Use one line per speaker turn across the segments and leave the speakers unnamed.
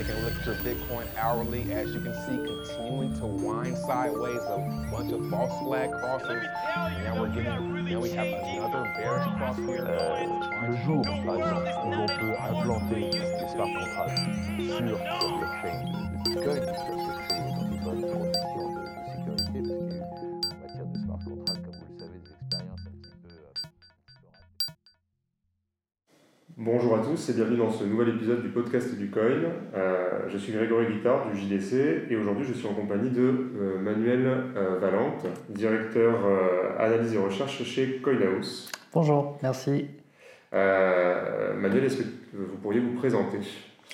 Taking a look at your Bitcoin hourly, as you can see, continuing to wind sideways, a bunch of false flag crosses. And now we're getting, now we have another bearish cross here.
Le jour, par exemple, où l'on peut implanter des smart contracts sur la blockchain de Bitcoin, ça se fait dans des bonnes
Bonjour à tous et bienvenue dans ce nouvel épisode du podcast du Coin. Euh, je suis Grégory Guittard du JDC et aujourd'hui je suis en compagnie de euh, Manuel euh, Valente, directeur analyse et recherche chez Coinhouse.
Bonjour, merci.
Manuel, est-ce que vous pourriez vous présenter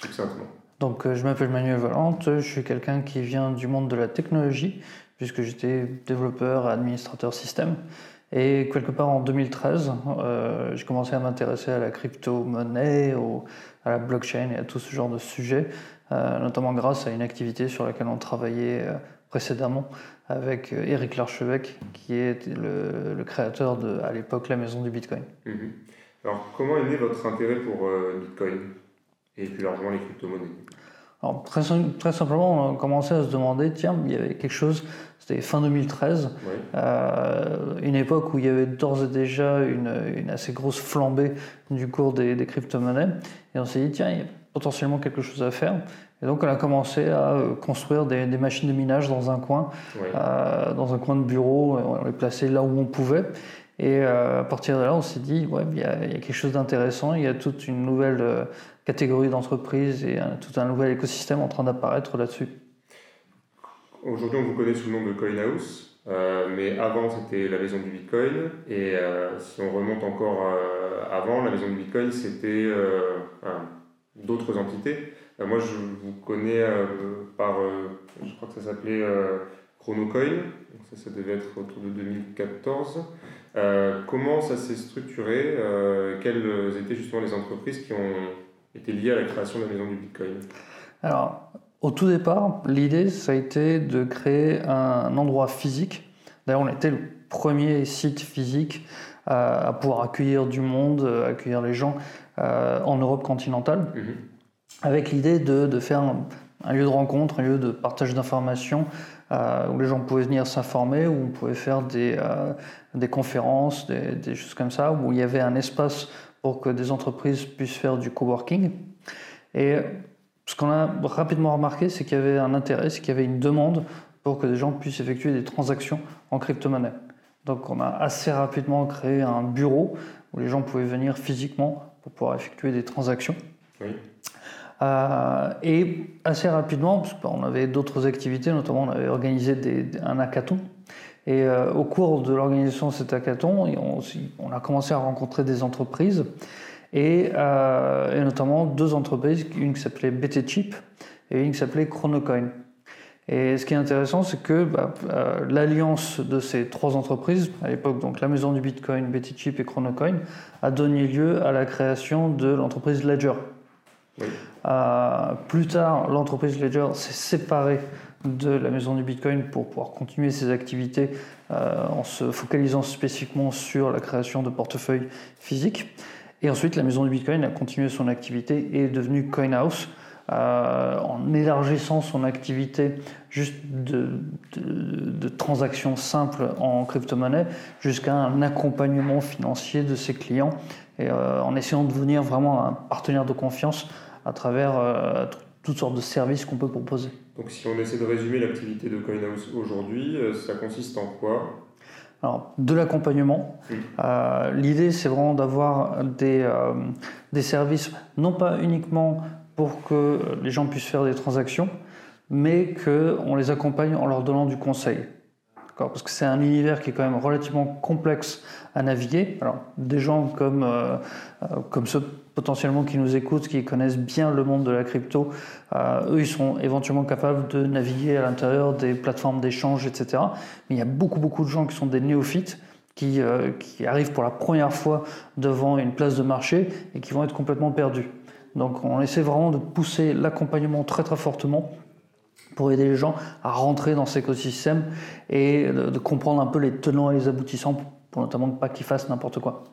succinctement?
Donc, je m'appelle Manuel Valente, je suis quelqu'un qui vient du monde de la technologie, puisque j'étais développeur administrateur système. Et quelque part en 2013, euh, j'ai commencé à m'intéresser à la crypto-monnaie, à la blockchain et à tout ce genre de sujets, euh, notamment grâce à une activité sur laquelle on travaillait euh, précédemment avec Eric Larchevêque, qui est le, le créateur de, à l'époque, la maison du Bitcoin.
Mhm. Alors, comment est né votre intérêt pour Bitcoin et plus largement les crypto-monnaies?
Alors, très, très simplement, on a commencé à se demander, tiens, il y avait quelque chose, c'était fin 2013,
Oui.
euh, une époque où il y avait d'ores et déjà une, une assez grosse flambée du cours des, des crypto-monnaies. Et on s'est dit, tiens, il y a potentiellement quelque chose à faire. Et donc, on a commencé à euh, construire des, des machines de minage dans un coin,
Oui.
euh, dans un coin de bureau, on les plaçait là où on pouvait. Et euh, à partir de là, on s'est dit, ouais, il y, a, il y a quelque chose d'intéressant, il y a toute une nouvelle catégorie d'entreprises et un- tout un nouvel écosystème en train d'apparaître là-dessus.
Aujourd'hui, on vous connaît sous le nom de Coinhouse, euh, mais avant, c'était la maison du Bitcoin. Et euh, si on remonte encore euh, avant, la maison du Bitcoin, c'était euh, d'autres entités. Moi, je vous connais par, je crois que ça s'appelait Chronocoin, ça, ça devait être autour de 2014. Euh, comment ça s'est structuré Quelles étaient justement les entreprises qui ont été liées à la création de la maison du Bitcoin?
Alors, au tout départ, l'idée, ça a été de créer un endroit physique. D'ailleurs, on était le premier site physique à, à pouvoir accueillir du monde, euh, accueillir les gens euh, en Europe continentale,
Mhm.
avec l'idée de, de faire un, un lieu de rencontre, un lieu de partage d'informations, euh, où les gens pouvaient venir s'informer, où on pouvait faire des, euh, des conférences, des, des choses comme ça, où il y avait un espace pour que des entreprises puissent faire du coworking. Et ce qu'on a rapidement remarqué, c'est qu'il y avait un intérêt, c'est qu'il y avait une demande pour que des gens puissent effectuer des transactions en crypto-monnaie. Donc on a assez rapidement créé un bureau où les gens pouvaient venir physiquement pour pouvoir effectuer des transactions.
Oui.
Euh, et assez rapidement, parce qu'on avait d'autres activités, notamment on avait organisé des- un hackathon. Et euh, au cours de l'organisation de cet hackathon, on a commencé à rencontrer des entreprises, et, euh, et notamment deux entreprises, une qui s'appelait BT Chip et une qui s'appelait Chronocoin. Et ce qui est intéressant, c'est que bah, euh, l'alliance de ces trois entreprises, à l'époque donc la maison du Bitcoin, BT Chip et Chronocoin, a donné lieu à la création de l'entreprise Ledger.
Oui.
Euh, plus tard, l'entreprise Ledger s'est séparée de la maison du Bitcoin pour pouvoir continuer ses activités euh, en se focalisant spécifiquement sur la création de portefeuilles physiques. Et ensuite, la maison du Bitcoin a continué son activité et est devenue CoinHouse euh, en élargissant son activité juste de, transactions simples en crypto-monnaie jusqu'à un accompagnement financier de ses clients et euh, en essayant de devenir vraiment un partenaire de confiance à travers euh, toutes sortes de services qu'on peut proposer.
Donc si on essaie de résumer l'activité de Coinhouse aujourd'hui, euh, ça consiste en quoi?
Alors, de l'accompagnement. Euh, L'idée, c'est vraiment d'avoir des, euh, des services, non pas uniquement pour que les gens puissent faire des transactions, mais qu'on les accompagne en leur donnant du conseil. Parce que c'est un univers qui est quand même relativement complexe à naviguer. Alors, des gens comme, euh, euh, comme ceux potentiellement qui nous écoutent, qui connaissent bien le monde de la crypto, euh, eux, ils sont éventuellement capables de naviguer à l'intérieur des plateformes d'échange, etc. Mais il y a beaucoup, beaucoup de gens qui sont des néophytes, qui, qui arrivent pour la première fois devant une place de marché et qui vont être complètement perdus. Donc on essaie vraiment de pousser l'accompagnement très très fortement pour aider les gens à rentrer dans cet écosystème et de, comprendre un peu les tenants et les aboutissants pour notamment pas qu'ils fassent n'importe quoi.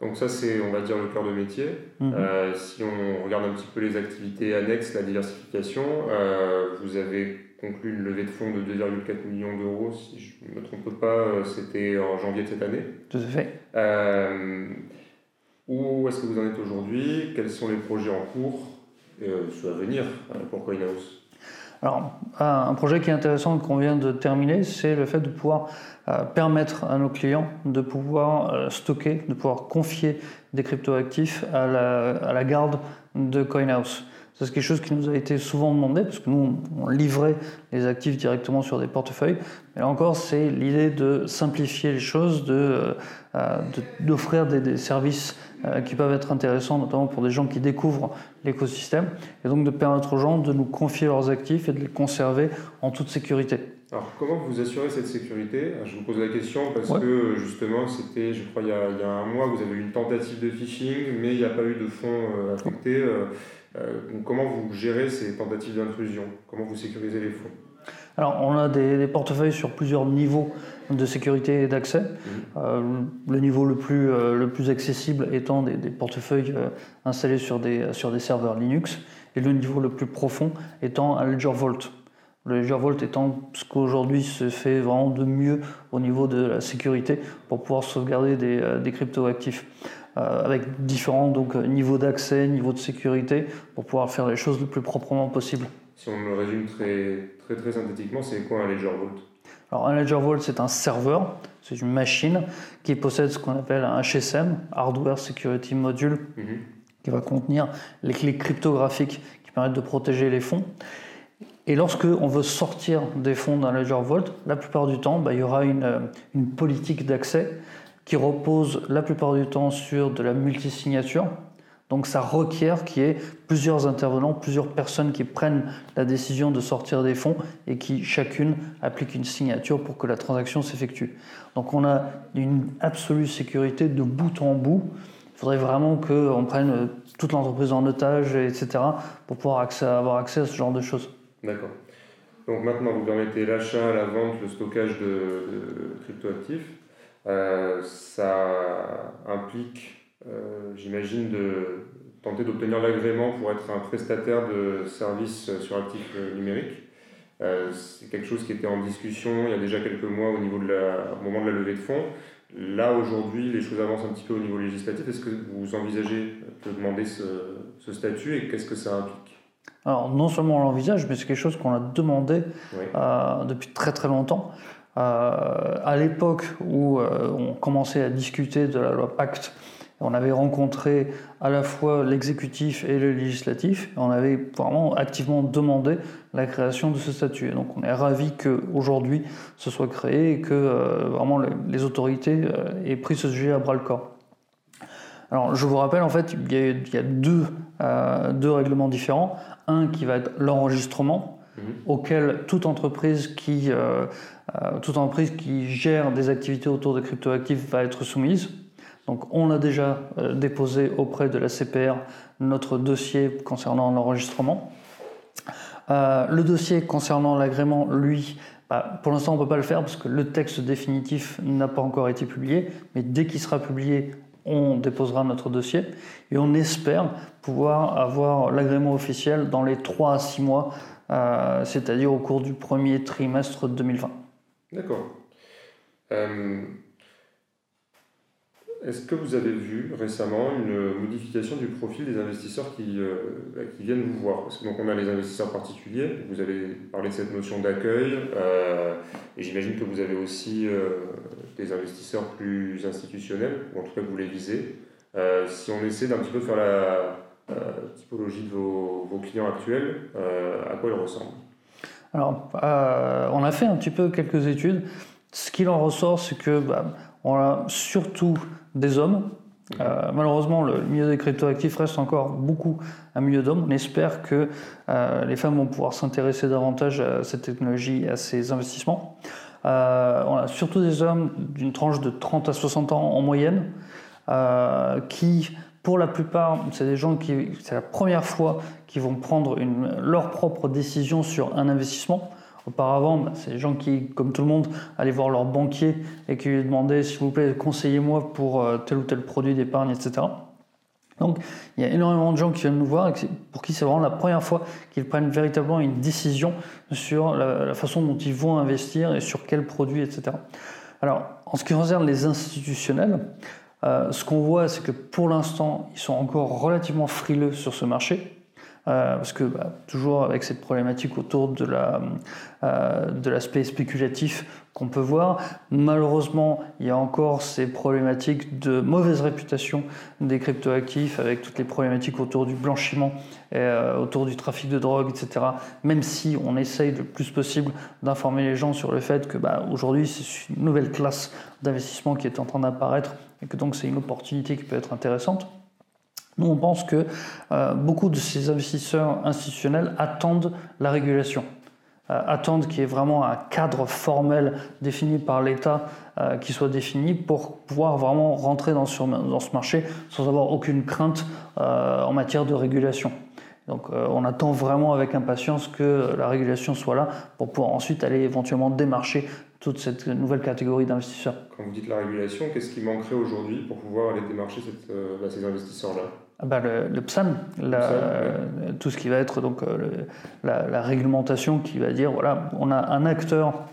Donc ça, c'est, on va dire, le cœur de métier.
Mhm.
Euh, si on regarde un petit peu les activités annexes, la diversification, euh, vous avez conclu une levée de fonds de 2,4 millions d'euros, si je ne me trompe pas, euh, c'était en janvier de cette année.
Tout à fait.
Euh, où est-ce que vous en êtes aujourd'hui? Quels sont les projets en cours? Euh, ceux à venir euh, pour CoinHouse
Alors, un projet qui est intéressant qu'on vient de terminer, c'est le fait de pouvoir euh, permettre à nos clients de pouvoir euh, stocker, de pouvoir confier des cryptoactifs à la, garde de CoinHouse. C'est quelque chose qui nous a été souvent demandé parce que nous, on livrait les actifs directement sur des portefeuilles. Mais là encore, c'est l'idée de simplifier les choses, de, euh, de- d'offrir des, des services qui peuvent être intéressants, notamment pour des gens qui découvrent l'écosystème, et donc de permettre aux gens de nous confier leurs actifs et de les conserver en toute sécurité.
Alors, comment vous assurez cette sécurité? Je vous pose la question parce
Ouais.
que justement, c'était, je crois, il y, a, il y a un mois, vous avez eu une tentative de phishing, mais il n'y a pas eu de fonds euh, affectés. Euh, euh, donc comment vous gérez ces tentatives d'intrusion? Comment vous sécurisez les fonds?
Alors, on a des, des portefeuilles sur plusieurs niveaux de sécurité et d'accès. Euh, le niveau le plus, euh, le plus accessible étant des, des portefeuilles euh, installés sur des, sur des serveurs Linux, et le niveau le plus profond étant un Ledger Vault. Le Ledger Vault étant ce qu'aujourd'hui se fait vraiment de mieux au niveau de la sécurité pour pouvoir sauvegarder des, des cryptoactifs. Euh, avec différents donc, niveaux d'accès, niveaux de sécurité, pour pouvoir faire les choses le plus proprement possible.
Si on le résume très, très, très synthétiquement, c'est quoi un Ledger Vault?
Alors un Ledger Vault, c'est un serveur, c'est une machine qui possède ce qu'on appelle un HSM, Hardware Security Module,
Mhm.
qui va contenir les clés cryptographiques qui permettent de protéger les fonds. Et lorsque on veut sortir des fonds d'un Ledger Vault, la plupart du temps, bah, il y aura une, euh, une politique d'accès qui repose la plupart du temps sur de la multisignature. Donc ça requiert qu'il y ait plusieurs intervenants, plusieurs personnes qui prennent la décision de sortir des fonds et qui chacune applique une signature pour que la transaction s'effectue. Donc on a une absolue sécurité de bout en bout. Il faudrait vraiment qu'on prenne euh, toute l'entreprise en otage, etc., pour pouvoir avoir accès à ce genre de choses.
D'accord. Donc maintenant, vous permettez l'achat, la vente, le stockage de, de cryptoactifs. Euh, ça implique, j'imagine, de tenter d'obtenir l'agrément pour être un prestataire de services sur actifs euh, numériques. Euh, c'est quelque chose qui était en discussion il y a déjà quelques mois au, niveau de la, au moment de la levée de fonds. Là, aujourd'hui, les choses avancent un petit peu au niveau législatif. Est-ce que vous envisagez de demander ce, ce statut et qu'est-ce que ça implique?
Alors non seulement on l'envisage, mais c'est quelque chose qu'on a demandé
Oui.
euh, depuis très très longtemps. Euh, à l'époque où euh, on commençait à discuter de la loi Pacte, on avait rencontré à la fois l'exécutif et le législatif, et on avait vraiment activement demandé la création de ce statut. Et donc on est ravi qu'aujourd'hui ce soit créé et que euh, vraiment les, les autorités euh, aient pris ce sujet à bras le corps. Alors, je vous rappelle, en fait, il y a, il y a deux, euh, deux règlements différents. Un qui va être l'enregistrement,
Mhm.
auquel toute entreprise qui, toute entreprise qui gère des activités autour de cryptoactifs va être soumise. Donc, on a déjà euh, déposé auprès de la CPR notre dossier concernant l'enregistrement. Euh, le dossier concernant l'agrément, lui, bah, pour l'instant, on ne peut pas le faire parce que le texte définitif n'a pas encore été publié. Mais dès qu'il sera publié, on déposera notre dossier et on espère pouvoir avoir l'agrément officiel dans les 3 à 6 mois, euh, c'est-à-dire au cours du premier trimestre 2020.
D'accord. Est-ce que vous avez vu récemment une modification du profil des investisseurs qui, euh, bah, qui viennent vous voir? Parce que donc on a les investisseurs particuliers, vous avez parlé de cette notion d'accueil, euh, et j'imagine que vous avez aussi euh, des investisseurs plus institutionnels, ou en tout cas vous les visez. Si on essaie d'un petit peu faire la typologie de vos, clients actuels, à quoi ils ressemblent?
Alors, on a fait un petit peu quelques études. Ce qu'il en ressort, c'est que bah, on a surtout des hommes. Euh, malheureusement, le milieu des cryptoactifs reste encore beaucoup un milieu d'hommes. On espère que euh, les femmes vont pouvoir s'intéresser davantage à cette technologie et à ces investissements. Euh, on a surtout des hommes d'une tranche de 30 à 60 ans en moyenne, qui, pour la plupart, c'est des gens qui, c'est la première fois qu'ils vont prendre leur propre décision sur un investissement. Auparavant, bah, c'est des gens qui, comme tout le monde, allaient voir leur banquier et qui lui demandaient, s'il vous plaît, conseillez-moi pour euh, tel ou tel produit d'épargne, etc. Donc, il y a énormément de gens qui viennent nous voir et pour qui c'est vraiment la première fois qu'ils prennent véritablement une décision sur la, façon dont ils vont investir et sur quels produits, etc. Alors, en ce qui concerne les institutionnels, euh, ce qu'on voit, c'est que pour l'instant, ils sont encore relativement frileux sur ce marché. Euh, parce que bah, toujours avec cette problématique autour de la, euh, de l'aspect spéculatif qu'on peut voir, malheureusement il y a encore ces problématiques de mauvaise réputation des cryptoactifs avec toutes les problématiques autour du blanchiment, euh, autour du trafic de drogue, etc. Même si on essaye le plus possible d'informer les gens sur le fait que bah, aujourd'hui c'est une nouvelle classe d'investissement qui est en train d'apparaître et que donc c'est une opportunité qui peut être intéressante. Nous, on pense que euh, beaucoup de ces investisseurs institutionnels attendent la régulation, euh, attendent qu'il y ait vraiment un cadre formel défini par l'État euh, qui soit défini pour pouvoir vraiment rentrer dans ce, marché sans avoir aucune crainte en matière de régulation. Donc on attend vraiment avec impatience que la régulation soit là pour pouvoir ensuite aller éventuellement démarcher toute cette nouvelle catégorie d'investisseurs.
Quand vous dites la régulation, qu'est-ce qui manquerait aujourd'hui pour pouvoir aller démarcher bah, ces investisseurs-là?
Bah, le, PSAN, tout ce qui va être donc euh, la, réglementation qui va dire voilà, on a un acteur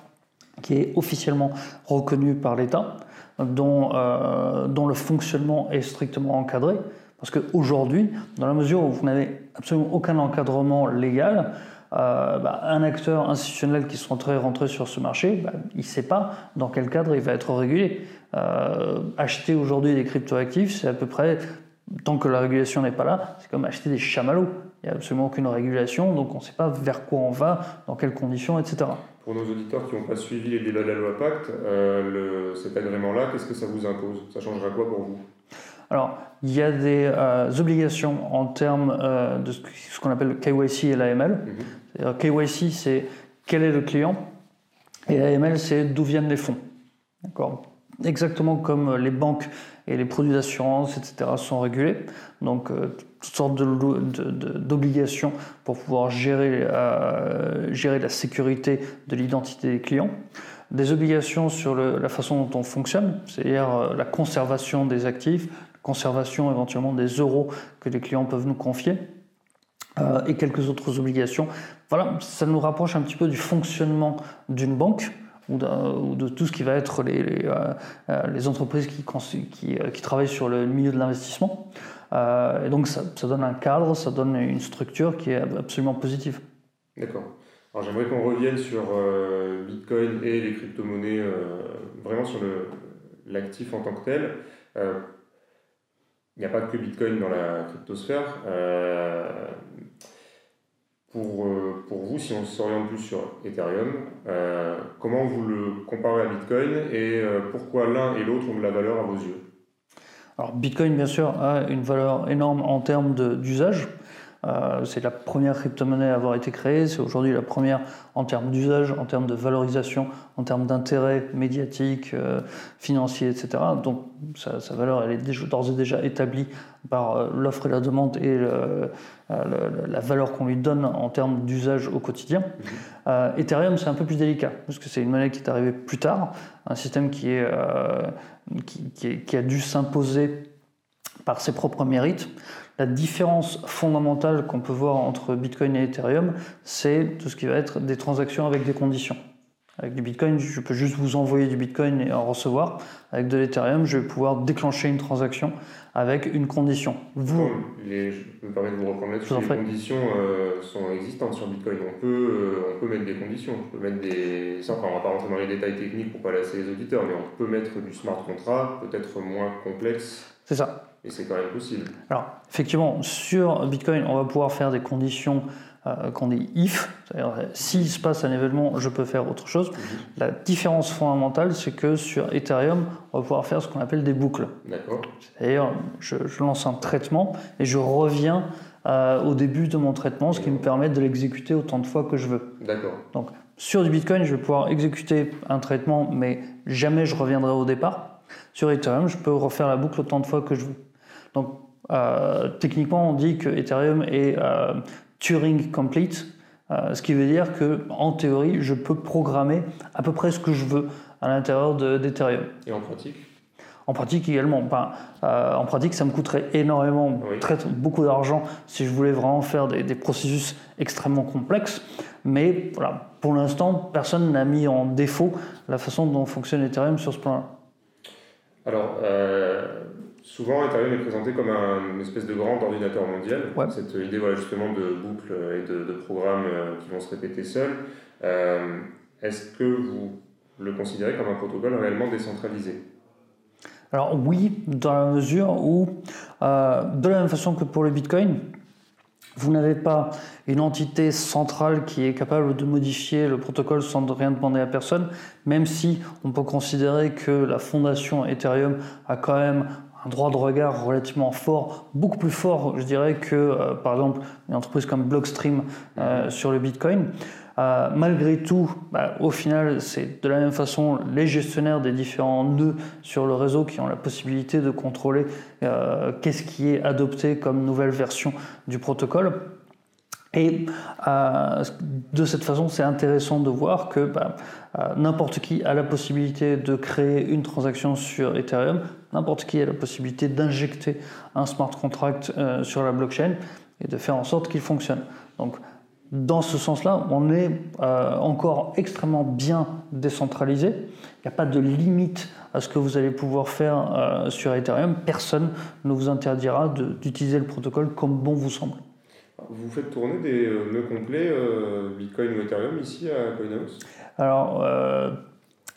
qui est officiellement reconnu par l'État, dont, euh, dont le fonctionnement est strictement encadré. Parce qu'aujourd'hui, dans la mesure où vous n'avez absolument aucun encadrement légal, euh, bah, un acteur institutionnel qui serait rentré sur ce marché, bah, il ne sait pas dans quel cadre il va être régulé. acheter aujourd'hui des cryptoactifs, c'est à peu près tant que la régulation n'est pas là, c'est comme acheter des chamallows. Il n'y a absolument aucune régulation, donc on ne sait pas vers quoi on va, dans quelles conditions, etc.
Pour nos auditeurs qui n'ont pas suivi les débats de la loi Pacte, euh, cet agrément-là, qu'est-ce que ça vous impose? Ça changera quoi pour vous?
Alors, il y a des euh, obligations en termes euh, de ce qu'on appelle le KYC et l'AML. Mhm. KYC, c'est quel est le client, et l'AML, c'est d'où viennent les fonds. D'accord? Exactement comme les banques et les produits d'assurance, etc., sont régulés. Donc, euh, toutes sortes d'obligations pour pouvoir gérer, euh, gérer la sécurité de l'identité des clients. Des obligations sur la façon dont on fonctionne, c'est-à-dire euh, la conservation des actifs, conservation éventuellement des euros que les clients peuvent nous confier. et quelques autres obligations. Voilà, ça nous rapproche un petit peu du fonctionnement d'une banque ou de, tout ce qui va être les, euh, euh, entreprises euh, qui, travaillent sur le milieu de l'investissement. et donc ça, donne un cadre, ça donne une structure qui est absolument positive.
D'accord. Alors j'aimerais qu'on revienne sur Bitcoin et les crypto-monnaies, vraiment sur l'actif en tant que tel. Il n'y a pas que Bitcoin dans la cryptosphère. Pour vous, si on s'oriente plus sur Ethereum, euh, comment vous le comparez à Bitcoin et euh, pourquoi l'un et l'autre ont de la valeur à vos yeux?
Alors Bitcoin, bien sûr, a une valeur énorme en termes d'usage. Euh, c'est la première crypto-monnaie à avoir été créée, c'est aujourd'hui la première en termes d'usage, en termes de valorisation, en termes d'intérêt médiatique, euh, financier, etc. Donc sa, valeur, elle est d'ores et déjà établie par euh, l'offre et la demande et la valeur qu'on lui donne en termes d'usage au quotidien. Mhm. Ethereum, c'est un peu plus délicat, parce que c'est une monnaie qui est arrivée plus tard, un système qui, est, qui, qui a dû s'imposer par ses propres mérites. La différence fondamentale qu'on peut voir entre Bitcoin et Ethereum, c'est tout ce qui va être des transactions avec des conditions. Avec du Bitcoin, je peux juste vous envoyer du Bitcoin et en recevoir. Avec de l'Ethereum, je vais pouvoir déclencher une transaction avec une condition.
Vous, les, je me permets de vous reprendre là-dessus. Les conditions euh, sont existantes sur Bitcoin. On peut, euh, on peut mettre des conditions. On peut mettre des. Ça, on va pas rentrer dans les détails techniques pour pas lasser les auditeurs, mais on peut mettre du smart contract, peut-être moins complexe.
C'est ça.
Et c'est quand même possible.
Alors, effectivement, sur Bitcoin, on va pouvoir faire des conditions euh, qu'on dit if, c'est-à-dire s'il se passe un événement, je peux faire autre chose. Mhm. La différence fondamentale, c'est que sur Ethereum, on va pouvoir faire ce qu'on appelle des boucles.
D'accord.
C'est-à-dire, je, lance un traitement et je reviens euh, au début de mon traitement, ce qui me permet de l'exécuter autant de fois que je veux.
D'accord.
Donc, sur du Bitcoin, je vais pouvoir exécuter un traitement, mais jamais je reviendrai au départ. Sur Ethereum, je peux refaire la boucle autant de fois que je veux. Donc, euh, techniquement, on dit que Ethereum est euh, Turing complete, Euh, ce qui veut dire que, en théorie, je peux programmer à peu près ce que je veux à l'intérieur d'Ethereum.
Et en pratique?
En pratique également. Euh, en pratique, ça me coûterait énormément, très, beaucoup d'argent si je voulais vraiment faire des, processus extrêmement complexes. Mais voilà, pour l'instant, personne n'a mis en défaut la façon dont fonctionne Ethereum sur ce plan-là.
Alors, euh, souvent, Ethereum est présenté comme un, une espèce de grand ordinateur mondial. Cette idée voilà, justement de boucles et de, de programmes euh, qui vont se répéter seuls. Est-ce que vous le considérez comme un protocole réellement décentralisé?
Alors oui, dans la mesure où, euh, de la même façon que pour le Bitcoin, vous n'avez pas une entité centrale qui est capable de modifier le protocole sans rien demander à personne, même si on peut considérer que la fondation Ethereum a quand même un droit de regard relativement fort, beaucoup plus fort, je dirais, que euh, par exemple une entreprise comme Blockstream euh, sur le Bitcoin. Euh, malgré tout, bah, au final, c'est de la même façon les gestionnaires des différents nœuds sur le réseau qui ont la possibilité de contrôler qu'est-ce qui est adopté comme nouvelle version du protocole. Et euh, de cette façon, c'est intéressant de voir que bah, n'importe qui a la possibilité de créer une transaction sur Ethereum, n'importe qui a la possibilité d'injecter un smart contract sur la blockchain et de faire en sorte qu'il fonctionne. Donc, dans ce sens-là, on est euh, encore extrêmement bien décentralisé. Il n'y a pas de limite à ce que vous allez pouvoir faire euh, sur Ethereum. Personne ne vous interdira d'utiliser le protocole comme bon vous semble.
Vous faites tourner des euh, nœuds complets Bitcoin ou Ethereum ici à CoinHouse?
Alors,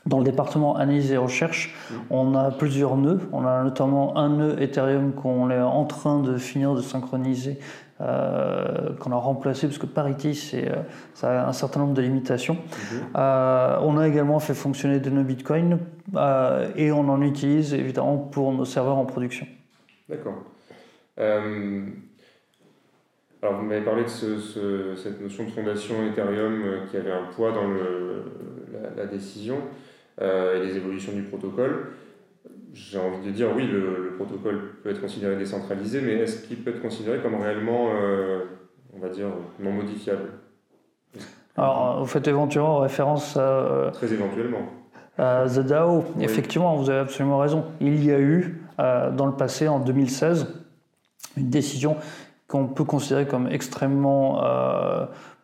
dans le département analyse et recherche, mmh. on a plusieurs nœuds. On a notamment un nœud Ethereum qu'on est en train de finir de synchroniser euh, qu'on a remplacé parce que Parity c'est, euh, ça a un certain nombre de limitations. Euh, on a également fait fonctionner de nos bitcoins et on en utilise évidemment pour nos serveurs en production.
D'accord. alors vous m'avez parlé de cette notion de fondation Ethereum qui avait un poids dans le, la, la, décision et les évolutions du protocole j'ai envie de dire, oui, le, protocole peut être considéré décentralisé, mais est-ce qu'il peut être considéré comme réellement, euh, on va dire, non modifiable?
Alors, vous faites éventuellement référence à... Euh,
Très éventuellement.
À The DAO. Effectivement, vous avez absolument raison. Il y a eu, euh, dans le passé, en 2016, une décision qu'on peut considérer comme extrêmement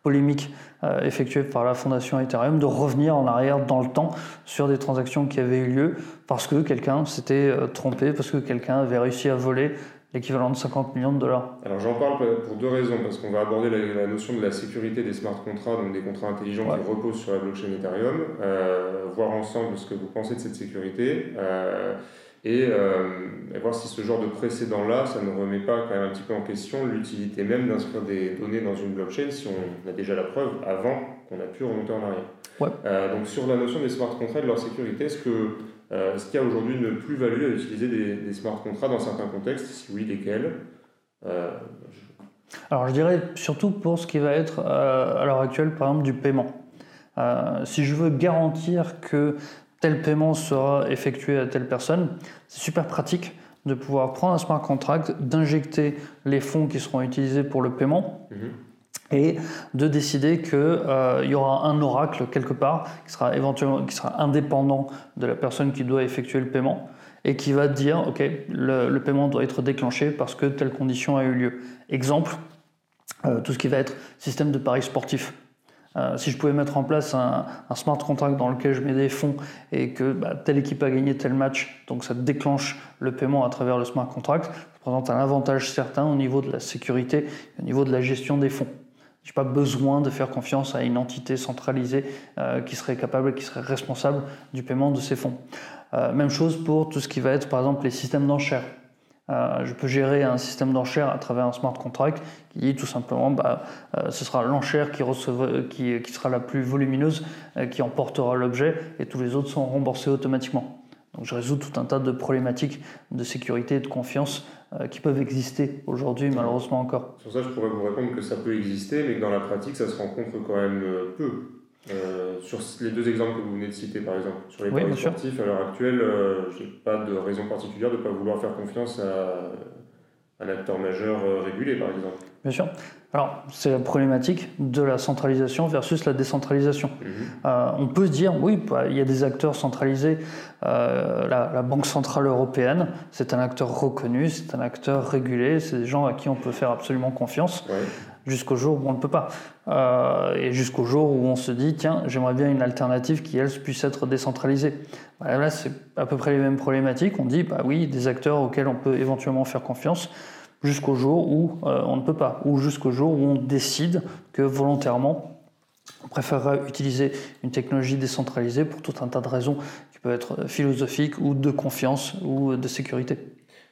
polémique euh, effectuée par la fondation Ethereum de revenir en arrière dans le temps sur des transactions qui avaient eu lieu parce que quelqu'un s'était euh, trompé, parce que quelqu'un avait réussi à voler l'équivalent de 50 millions de dollars.
Alors j'en parle pour deux raisons, parce qu'on va aborder la, notion de la sécurité des smart contracts, donc des contrats intelligents qui reposent sur la blockchain Ethereum, euh, voir ensemble ce que vous pensez de cette sécurité. Euh, et, voir si ce genre de précédent-là, ça ne remet pas quand même un petit peu en question l'utilité même d'inscrire des données dans une blockchain si on a déjà la preuve avant qu'on a pu remonter en arrière. Euh, donc sur la notion des smart contracts et de leur sécurité, est-ce que euh, est-ce qu'il y a aujourd'hui une plus-value à utiliser des, smart contracts dans certains contextes? Si oui, lesquels?
Alors je dirais surtout pour ce qui va être à l'heure actuelle par exemple du paiement. si je veux garantir que tel paiement sera effectué à telle personne. C'est super pratique de pouvoir prendre un smart contract, d'injecter les fonds qui seront utilisés pour le paiement. Mhm. Et de décider qu'il euh, y aura un oracle quelque part qui sera éventuellement qui sera indépendant de la personne qui doit effectuer le paiement et qui va dire ok le, le paiement doit être déclenché parce que telle condition a eu lieu. Exemple, euh, tout ce qui va être système de paris sportif. Euh, si je pouvais mettre en place un, smart contract dans lequel je mets des fonds et que bah, telle équipe a gagné tel match, donc ça déclenche le paiement à travers le smart contract, ça présente un avantage certain au niveau de la sécurité, au niveau de la gestion des fonds. Je n'ai pas besoin de faire confiance à une entité centralisée euh, qui serait capable, qui serait responsable du paiement de ces fonds. Euh, même chose pour tout ce qui va être par exemple les systèmes d'enchères. Euh, je peux gérer un système d'enchères à travers un smart contract qui dit tout simplement bah, euh, ce sera l'enchère qui, qui, qui, sera la plus volumineuse euh, qui emportera l'objet et tous les autres sont remboursés automatiquement. Donc je résous tout un tas de problématiques de sécurité et de confiance qui peuvent exister aujourd'hui malheureusement encore.
Sur ça je pourrais vous répondre que ça peut exister mais que dans la pratique ça se rencontre quand même peu. Euh, sur les deux exemples que vous venez de citer, par exemple, sur les paris sportifs, à l'heure actuelle, euh, je n'ai pas de raison particulière de ne pas vouloir faire confiance à un acteur majeur euh, régulé, par exemple.
Bien sûr. Alors, c'est la problématique de la centralisation versus la décentralisation.
Mhm.
Euh, on peut se dire, oui, bah, il y a des acteurs centralisés. Euh, la, la Banque Centrale Européenne, c'est un acteur reconnu, c'est un acteur régulé, c'est des gens à qui on peut faire absolument confiance
Ouais.
jusqu'au jour où on ne peut pas. Euh, et jusqu'au jour où on se dit, tiens, j'aimerais bien une alternative qui, elle, puisse être décentralisée. Bah, là, c'est à peu près les mêmes problématiques. On dit, bah oui, des acteurs auxquels on peut éventuellement faire confiance jusqu'au jour où euh, on ne peut pas, ou jusqu'au jour où on décide que volontairement, on préférera utiliser une technologie décentralisée pour tout un tas de raisons qui peuvent être philosophiques ou de confiance ou de sécurité.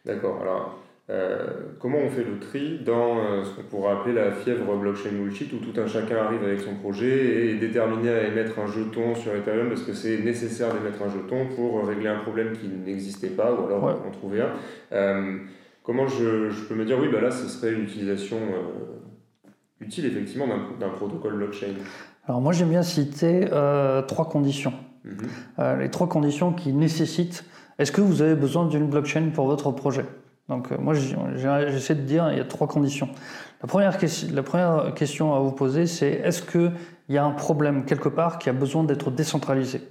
D'accord. Alors, euh, comment on fait le tri dans euh, ce qu'on pourrait appeler la fièvre blockchain bullshit, où tout un chacun arrive avec son projet et est déterminé à émettre un jeton sur Ethereum parce que c'est nécessaire d'émettre un jeton pour régler un problème qui n'existait pas ou alors
Ouais.
en trouver un. Euh, comment je, je peux me dire, oui, bah là, ce serait une utilisation euh, utile effectivement d'un protocole blockchain
Alors moi j'aime bien citer euh, trois conditions.
Mhm.
Euh, les trois conditions qui nécessitent. Est-ce que vous avez besoin d'une blockchain pour votre projet? Donc euh, moi j'essaie de dire il y a trois conditions. La première, question, la première question à vous poser c'est est-ce qu'il y a un problème quelque part qui a besoin d'être décentralisé?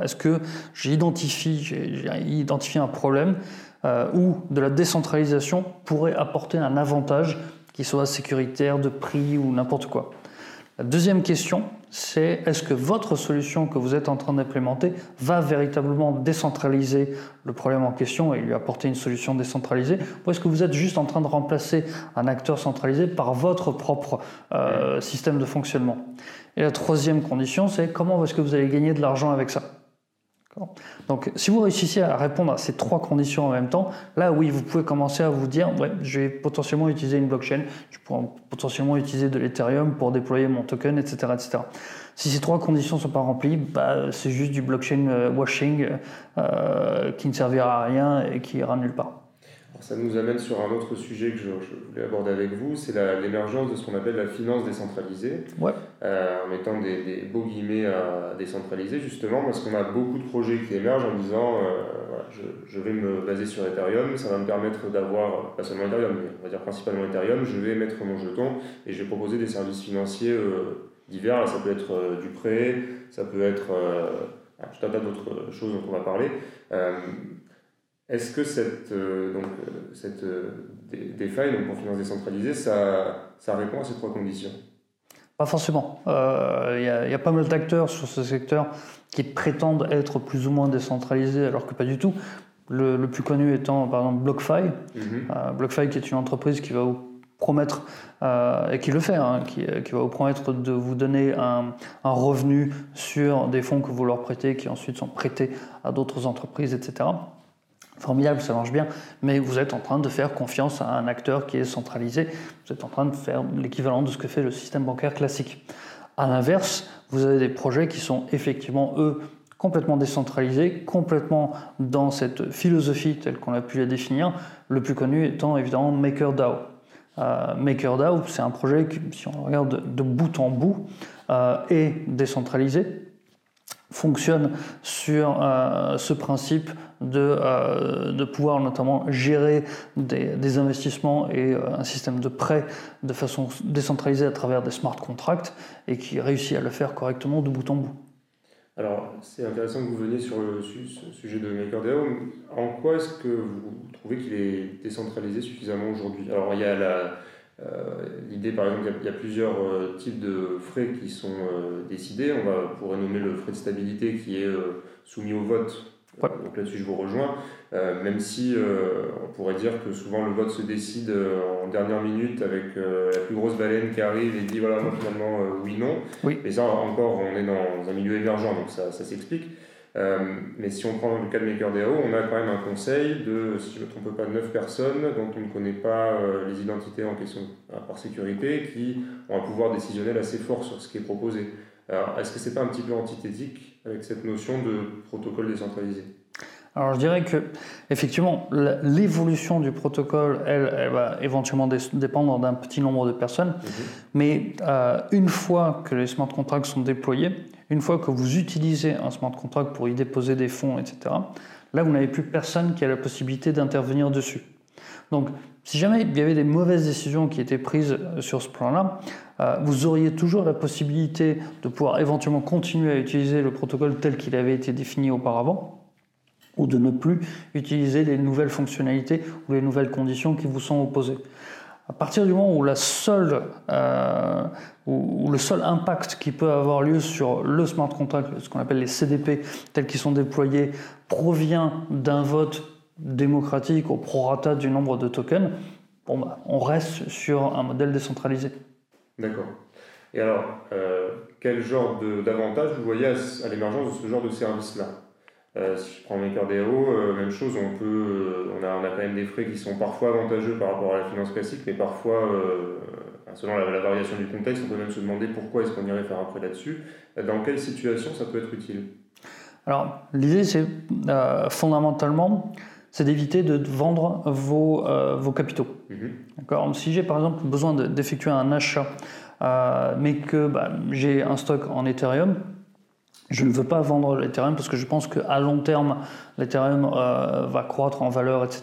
Est-ce que j'identifie j'ai identifié un problème euh, où de la décentralisation pourrait apporter un avantage qui soit sécuritaire, de prix ou n'importe quoi. La deuxième question, c'est est-ce que votre solution que vous êtes en train d'implémenter va véritablement décentraliser le problème en question et lui apporter une solution décentralisée Ou est-ce que vous êtes juste en train de remplacer un acteur centralisé par votre propre euh, système de fonctionnement? Et la troisième condition, c'est comment est-ce que vous allez gagner de l'argent avec ça? Donc, si vous réussissez à répondre à ces trois conditions en même temps, là, oui, vous pouvez commencer à vous dire, ouais, je vais potentiellement utiliser une blockchain, je pourrais potentiellement utiliser de l'Ethereum pour déployer mon token, etc., etc. Si ces trois conditions ne sont pas remplies, bah, c'est juste du blockchain euh, washing euh, qui ne servira à rien et qui ira nulle part.
Ça nous amène sur un autre sujet que je, je voulais aborder avec vous, c'est l'émergence de ce qu'on appelle la finance décentralisée,
Ouais.
euh, en mettant des, des beaux guillemets à décentraliser justement, parce qu'on a beaucoup de projets qui émergent en disant, euh, voilà, je, je vais me baser sur Ethereum, ça va me permettre d'avoir, pas seulement Ethereum, mais on va dire principalement Ethereum, je vais mettre mon jeton et je vais proposer des services financiers euh, divers, Là, ça peut être euh, du prêt, ça peut être euh, tout un tas d'autres choses dont on va parler. Est-ce que cette, euh, donc, euh, cette euh, DeFi, donc pour finance décentralisée, ça, ça répond à ces trois conditions?
Pas forcément. Euh, Il y, a- il y a pas mal d'acteurs sur ce secteur qui prétendent être plus ou moins décentralisés alors que pas du tout. Le, le plus connu étant par exemple BlockFi,
Mhm.
Euh, BlockFi qui est une entreprise qui va vous promettre, euh, et qui le fait, hein, qui, qui va vous promettre de vous donner un, un revenu sur des fonds que vous leur prêtez, qui ensuite sont prêtés à d'autres entreprises, etc. Formidable, ça marche bien, mais vous êtes en train de faire confiance à un acteur qui est centralisé, vous êtes en train de faire l'équivalent de ce que fait le système bancaire classique. À l'inverse, vous avez des projets qui sont effectivement, eux, complètement décentralisés, complètement dans cette philosophie telle qu'on a pu la définir, le plus connu étant évidemment MakerDAO. Euh, MakerDAO, c'est un projet qui, si on regarde de, de bout en bout, euh, est décentralisé, fonctionne sur euh, ce principe de, euh, de pouvoir notamment gérer des, des investissements et euh, un système de prêt de façon décentralisée à travers des smart contracts et qui réussit à le faire correctement de bout en bout.
Alors, c'est intéressant que vous veniez sur le sujet de MakerDAO. En quoi est-ce que vous trouvez qu'il est décentralisé suffisamment aujourd'hui? Alors, il y a la, l'idée, par exemple, il y a- il y, a plusieurs euh, types de frais qui sont euh, décidés. On va pourrait nommer le frais de stabilité qui est euh, soumis au vote.
Ouais.
Donc là-dessus, je vous rejoins. Euh, même si euh, on pourrait dire que souvent le vote se décide euh, en dernière minute avec euh, la plus grosse baleine qui arrive et dit voilà, finalement, euh, oui, non.
Oui.
Mais ça, encore, on est dans un milieu émergent, donc ça, ça s'explique. Euh, mais si on prend le cas de MakerDAO, on a quand même un conseil de, si je ne me trompe pas, 9 personnes dont on ne connaît pas euh, les identités en question euh, par sécurité, qui ont un pouvoir décisionnel assez fort sur ce qui est proposé. Alors, est-ce que c'est pas un petit peu antithétique avec cette notion de protocole décentralisé?
Alors je dirais que effectivement l'évolution du protocole, elle, elle va éventuellement dé- dépendre d'un petit nombre de personnes, mais euh, une fois que les smart contracts sont déployés, une fois que vous utilisez un smart contract pour y déposer des fonds, etc., là vous n'avez plus personne qui a la possibilité d'intervenir dessus. Donc, si jamais il y avait des mauvaises décisions qui étaient prises sur ce plan-là, vous auriez toujours la possibilité de pouvoir éventuellement continuer à utiliser le protocole tel qu'il avait été défini auparavant ou de ne plus utiliser les nouvelles fonctionnalités ou les nouvelles conditions qui vous sont opposées. À partir du moment où, la seule, euh, le seul impact qui peut avoir lieu sur le smart contract, ce qu'on appelle les CDP tels qu'ils sont déployés, provient d'un vote démocratique au prorata du nombre de tokens, bon bah, on reste sur un modèle décentralisé.
D'accord. Et alors, euh, quel genre d'avantage vous voyez à l'émergence de ce genre de service-là? Euh, si je prends MakerDAO, euh, même chose, on, peut, euh, on, a, on a quand même des frais qui sont parfois avantageux par rapport à la finance classique, mais parfois, selon la, variation du contexte, on peut même se demander pourquoi est-ce qu'on irait faire un prêt là-dessus. Dans quelle situation ça peut être utile?
Alors, l'idée, c'est fondamentalement, c'est d'éviter de vendre vos, vos capitaux. Mhm. Si j'ai par exemple besoin d'effectuer un achat, mais que bah, j'ai un stock en Ethereum, je ne veux pas vendre l'Ethereum parce que je pense qu'à long terme, l'Ethereum euh, va croître en valeur, etc.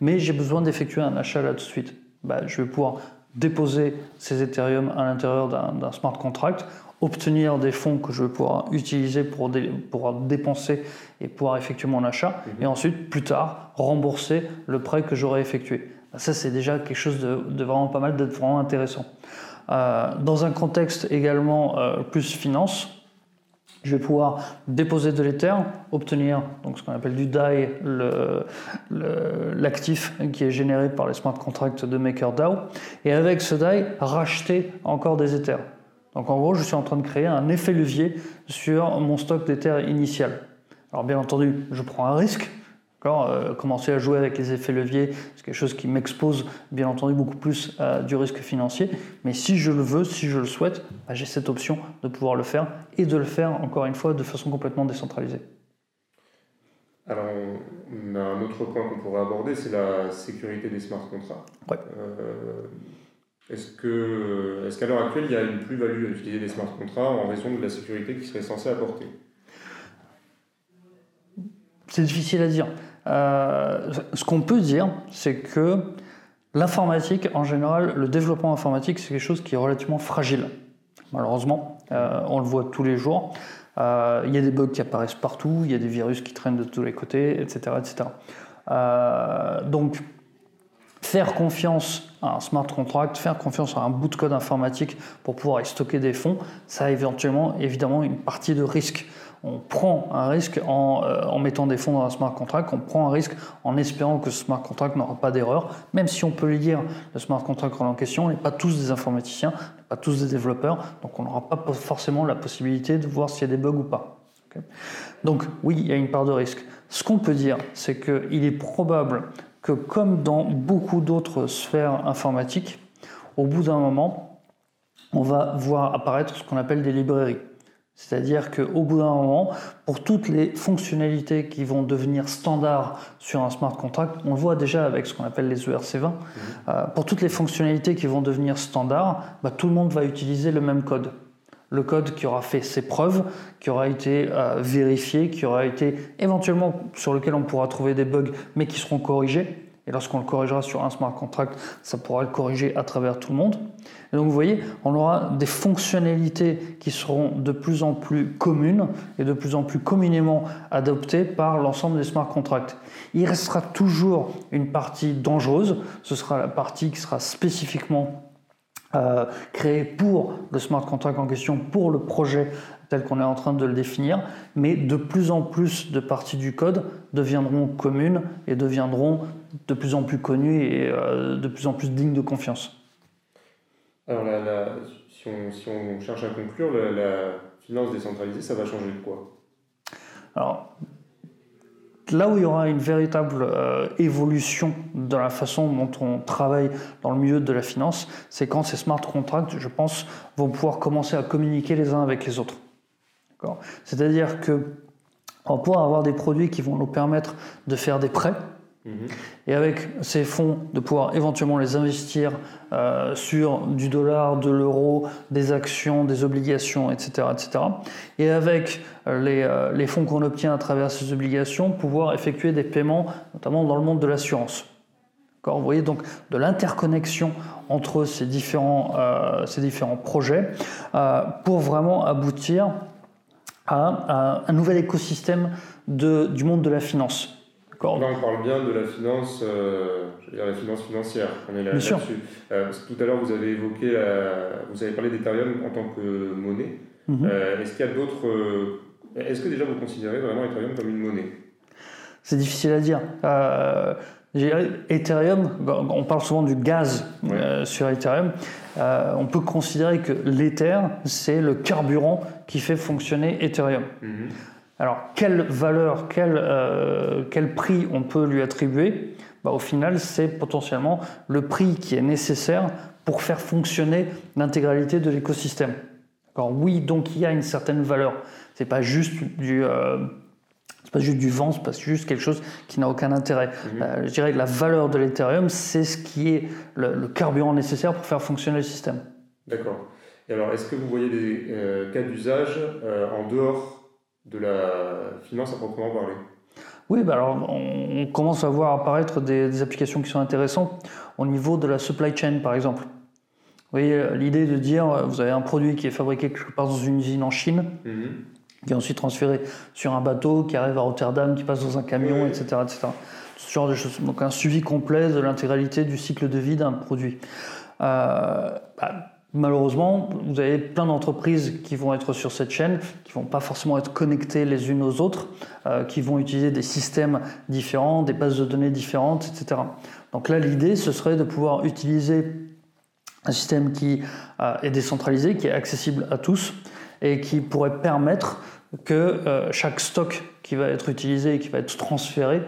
Mais j'ai besoin d'effectuer un achat là tout de suite. Bah, je vais pouvoir déposer ces Ethereum à l'intérieur d'un smart contract, obtenir des fonds que je vais pouvoir utiliser pour, pour dépenser et pouvoir effectuer mon achat, mhm. et ensuite, plus tard, rembourser le prêt que j'aurais effectué. Ça, c'est déjà quelque chose de, vraiment pas mal, d'être vraiment intéressant. Euh, dans un contexte également euh, plus finance, je vais pouvoir déposer de l'Ether, obtenir donc ce qu'on appelle du DAI, l'actif qui est généré par les smart contracts de MakerDAO, et avec ce DAI, racheter encore des Ethers. Donc en gros, je suis en train de créer un effet levier sur mon stock d'Ether initial. Alors bien entendu, je prends un risque, euh, commencer à jouer avec les effets leviers, c'est quelque chose qui m'expose bien entendu beaucoup plus à du risque financier. Mais si je le veux, si je le souhaite, bah, j'ai cette option de pouvoir le faire et de le faire encore une fois de façon complètement décentralisée.
Alors, on a un autre point qu'on pourrait aborder, c'est la sécurité des smart contracts. Euh, est-ce que, est-ce qu'à l'heure actuelle, il y a une plus-value à utiliser des smart contracts en raison de la sécurité qui serait censée apporter?
C'est difficile à dire. Euh, ce qu'on peut dire, c'est que l'informatique, en général, le développement informatique, c'est quelque chose qui est relativement fragile. Malheureusement, euh, on le voit tous les jours. Euh, il y a des bugs qui apparaissent partout, il y a des virus qui traînent de tous les côtés, etc. etc. donc, faire confiance à un smart contract, faire confiance à un bout de code informatique pour pouvoir y stocker des fonds, ça a éventuellement, évidemment, une partie de risque on prend un risque euh, en, mettant des fonds dans un smart contract, on prend un risque en espérant que ce smart contract n'aura pas d'erreur, même si on peut lire le smart contract en question, on n'est pas tous des informaticiens, on n'est pas tous des développeurs, donc on n'aura pas forcément la possibilité de voir s'il y a des bugs ou pas. donc oui, il y a une part de risque. Ce qu'on peut dire, c'est qu'il est probable que comme dans beaucoup d'autres sphères informatiques, au bout d'un moment, on va voir apparaître ce qu'on appelle des librairies. C'est-à-dire qu'au bout d'un moment, pour toutes les fonctionnalités qui vont devenir standards sur un smart contract, on le voit déjà avec ce qu'on appelle les ERC20, mhm. euh, pour toutes les fonctionnalités qui vont devenir standards, bah, tout le monde va utiliser le même code. Le code qui aura fait ses preuves, qui aura été euh, vérifié, qui aura été éventuellement sur lequel on pourra trouver des bugs, mais qui seront corrigés. Et lorsqu'on le corrigera sur un smart contract, ça pourra le corriger à travers tout le monde. Et donc vous voyez, on aura des fonctionnalités qui seront de plus en plus communes et de plus en plus communément adoptées par l'ensemble des smart contracts. Il restera toujours une partie dangereuse, ce sera la partie qui sera spécifiquement euh, créée pour le smart contract en question, pour le projet tel qu'on est en train de le définir, mais de plus en plus de parties du code deviendront communes et deviendront de plus en plus connues et euh, de plus en plus dignes de confiance.
Alors, si, on, cherche à conclure, la, finance décentralisée, ça va changer de quoi?
Alors, là où il y aura une véritable euh, évolution de la façon dont on travaille dans le milieu de la finance, c'est quand ces smart contracts, je pense, vont pouvoir commencer à communiquer les uns avec les autres. C'est-à-dire que on va pouvoir avoir des produits qui vont nous permettre de faire des prêts. Et avec ces fonds de pouvoir éventuellement les investir euh, sur du dollar, de l'euro, des actions, des obligations, etc. etc. Et avec euh, les, euh, les fonds qu'on obtient à travers ces obligations, pouvoir effectuer des paiements, notamment dans le monde de l'assurance. Vous voyez donc de l'interconnexion entre ces différents, ces différents projets pour vraiment aboutir à, un nouvel écosystème du monde de la finance.
Là, on parle bien de la finance, euh, je veux dire la finance financière. On est là,
dessus
euh, tout à l'heure, vous avez évoqué, vous avez parlé d'Ethereum en tant que monnaie. Mhm. est-ce qu'il y a d'autres, est-ce que déjà vous considérez vraiment Ethereum comme une monnaie?
C'est difficile à dire. Ethereum, on parle souvent du gaz euh, sur Ethereum. Euh, on peut considérer que l'Ether, c'est le carburant qui fait fonctionner Ethereum. Mhm. Alors, quelle valeur, quel, euh, quel, prix on peut lui attribuer? Bah, Au final, c'est potentiellement le prix qui est nécessaire pour faire fonctionner l'intégralité de l'écosystème. Oui, donc il y a une certaine valeur. C'est pas juste du c'est pas juste du vent, c'est pas juste quelque chose qui n'a aucun intérêt. Mhm. Euh, je dirais que la valeur de l'Ethereum, c'est ce qui est le, carburant nécessaire pour faire fonctionner le système.
D'accord. Et alors, est-ce que vous voyez des euh, cas d'usage euh, en dehors de la finance à proprement parler
oui, bah alors on, commence à voir apparaître des, applications qui sont intéressantes au niveau de la supply chain, par exemple. Vous voyez, l'idée de dire, vous avez un produit qui est fabriqué quelque part dans une usine en Chine, mhm qui est ensuite transféré sur un bateau, qui arrive à Rotterdam, qui passe dans un camion, etc., etc. Ce genre de choses. Donc un suivi complet de l'intégralité du cycle de vie d'un produit. Euh, bah, malheureusement, vous avez plein d'entreprises qui vont être sur cette chaîne, qui vont pas forcément être connectées les unes aux autres, euh, qui vont utiliser des systèmes différents, des bases de données différentes, etc. Donc là, l'idée, ce serait de pouvoir utiliser un système qui euh, est décentralisé, qui est accessible à tous et qui pourrait permettre que euh, chaque stock qui va être utilisé et qui va être transféré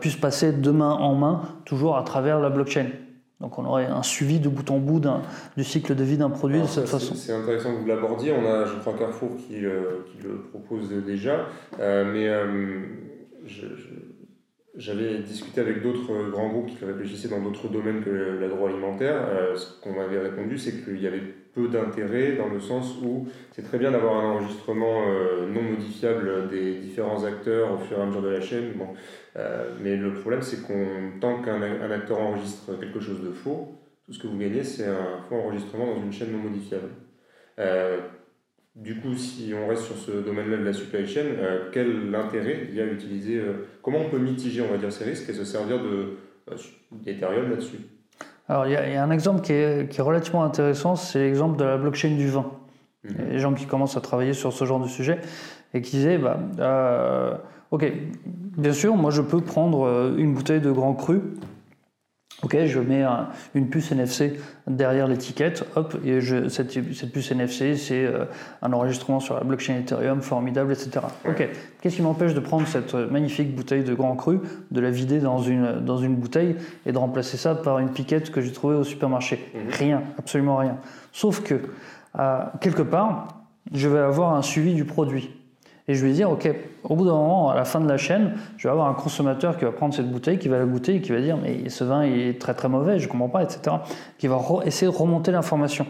puisse passer de main en main, toujours à travers la blockchain. Donc on aurait un suivi de bout en bout du cycle de vie d'un produit de cette façon.
C'est intéressant que vous l'abordiez. On a, je crois, Carrefour qui, euh, qui le propose déjà. mais je, j'avais discuté avec d'autres grands groupes qui réfléchissaient dans d'autres domaines que l'agroalimentaire. ce qu'on m'avait répondu, c'est qu'il y avait peu d'intérêt dans le sens où c'est très bien d'avoir un enregistrement euh, non modifiable des différents acteurs au fur et à mesure de la chaîne. Bon, euh, mais le problème, c'est qu'on tant qu'un acteur enregistre quelque chose de faux, tout ce que vous gagnez, c'est un faux enregistrement dans une chaîne non modifiable. Euh, du coup, si on reste sur ce domaine-là de la supply chain, quel intérêt il y a à utiliser Comment on peut mitiger, on va dire, ces risques et se servir d'Ethereum là-dessus?
Alors, il y, a un exemple qui est, qui est relativement intéressant, c'est l'exemple de la blockchain du vin. Il y a des gens qui commencent à travailler sur ce genre de sujet et qui disaient, bah, euh, ok, bien sûr, moi je peux prendre euh, une bouteille de grand cru Ok, je mets une puce NFC derrière l'étiquette, hop, et je, cette, cette, puce NFC, c'est euh, un enregistrement sur la blockchain Ethereum, formidable, etc. Ok, qu'est-ce qui m'empêche de prendre cette magnifique bouteille de Grand Cru, de la vider dans une, dans une bouteille et de remplacer ça par une piquette que j'ai trouvée au supermarché? Mhm. Rien, absolument rien. Sauf que, euh, quelque part, je vais avoir un suivi du produit. Et je vais dire, OK, au bout d'un moment, à la fin de la chaîne, je vais avoir un consommateur qui va prendre cette bouteille, qui va la goûter et qui va dire, mais ce vin est très très mauvais, je ne comprends pas, etc. Qui va essayer de remonter l'information.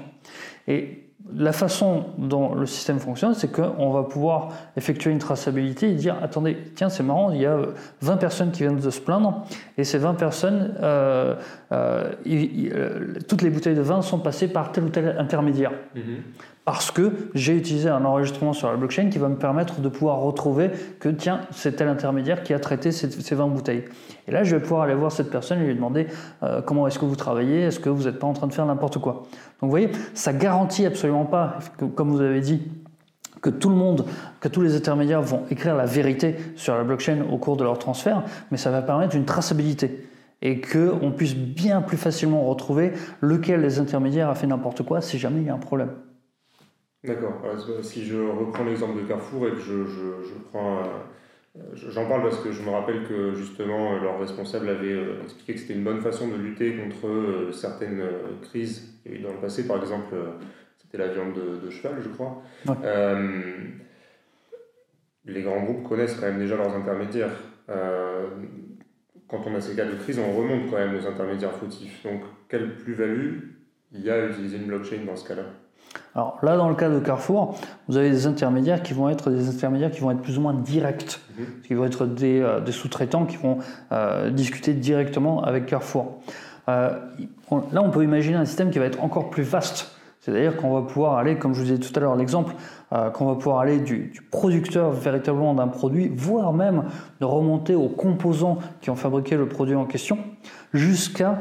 Et la façon dont le système fonctionne, c'est qu'on va pouvoir effectuer une traçabilité et dire attendez, tiens, c'est marrant, il y a 20 personnes qui viennent de se plaindre, et ces 20 personnes, euh, euh, euh, toutes les bouteilles de vin sont passées par tel ou tel intermédiaire. Mm-hmm parce que j'ai utilisé un enregistrement sur la blockchain qui va me permettre de pouvoir retrouver que tiens, c'est tel intermédiaire qui a traité ces, 20 bouteilles. Et là, je vais pouvoir aller voir cette personne et lui demander euh, comment est-ce que vous travaillez, est-ce que vous n'êtes pas en train de faire n'importe quoi? Donc vous voyez, ça garantit absolument pas, comme vous avez dit, que tout le monde, que tous les intermédiaires vont écrire la vérité sur la blockchain au cours de leur transfert, mais ça va permettre une traçabilité et qu'on puisse bien plus facilement retrouver lequel des intermédiaires a fait n'importe quoi si jamais il y a un problème.
D'accord. Si je reprends l'exemple de Carrefour et que je, je, prends. J'en parle parce que je me rappelle que justement leur responsable avait euh, expliqué que c'était une bonne façon de lutter contre euh, certaines euh, crises. Dans le passé, par exemple, c'était la viande de, cheval, je crois. les grands groupes connaissent quand même déjà leurs intermédiaires. quand on a ces cas de crise, on remonte quand même aux intermédiaires fautifs. Donc, quelle plus-value il y a à utiliser une blockchain dans ce cas-là?
Alors là, dans le cas de Carrefour, vous avez des intermédiaires qui vont être des intermédiaires qui vont être plus ou moins directs, mhm. qui vont être des, euh, sous-traitants qui vont euh, discuter directement avec Carrefour. là, on peut imaginer un système qui va être encore plus vaste. C'est-à-dire qu'on va pouvoir aller, comme je vous disais tout à l'heure l'exemple, qu'on va pouvoir aller du, producteur véritablement d'un produit, voire même de remonter aux composants qui ont fabriqué le produit en question, jusqu'à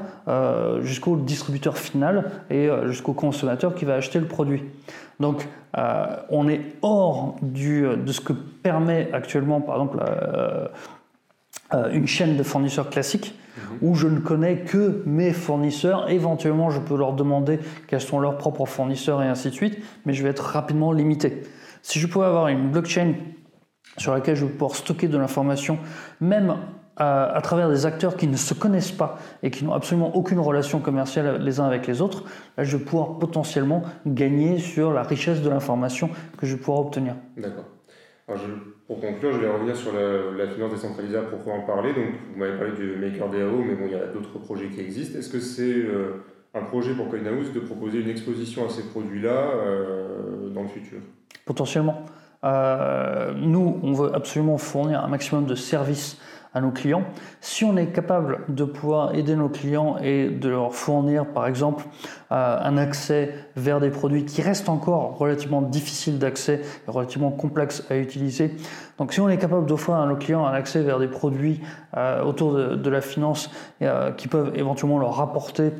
jusqu'au distributeur final et jusqu'au consommateur qui va acheter le produit. Donc, on est hors du, de ce que permet actuellement, par exemple, euh, une chaîne de fournisseurs classique mhm. où je ne connais que mes fournisseurs. Éventuellement, je peux leur demander quels sont leurs propres fournisseurs et ainsi de suite, mais je vais être rapidement limité. Si je pouvais avoir une blockchain sur laquelle je vais pouvoir stocker de l'information, même à, travers des acteurs qui ne se connaissent pas et qui n'ont absolument aucune relation commerciale les uns avec les autres, là, je vais pouvoir potentiellement gagner sur la richesse de l'information que je vais pouvoir obtenir.
D'accord pour conclure, je vais revenir sur la, finance décentralisée pour en parler. Donc, vous m'avez parlé du MakerDAO, mais bon, il y a d'autres projets qui existent. Est-ce que c'est euh, un projet pour CoinHouse de proposer une exposition à ces produits-là euh, dans le futur?
Potentiellement. Euh, nous, on veut absolument fournir un maximum de services à nos clients. Si on est capable de pouvoir aider nos clients et de leur fournir, par exemple, euh, un accès vers des produits qui restent encore relativement difficiles d'accès et relativement complexes à utiliser. Donc, si on est capable d'offrir à nos clients un accès vers des produits euh, autour de, la finance qui peuvent éventuellement leur rapporter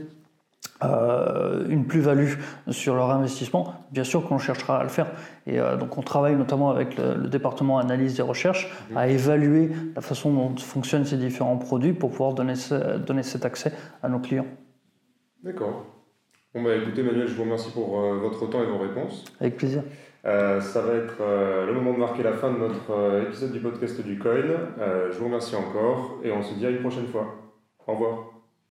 euh, une plus-value sur leur investissement, bien sûr qu'on cherchera à le faire. Et euh, donc on travaille notamment avec le, département analyse et recherche à évaluer la façon dont fonctionnent ces différents produits pour pouvoir donner, donner cet accès à nos clients.
D'accord. Bon bah écoutez Manuel, je vous remercie pour euh, votre temps et vos réponses.
Avec plaisir.
ça va être le moment de marquer la fin de notre épisode du podcast du Coin. je vous remercie encore et on se dit à une prochaine fois. Au revoir.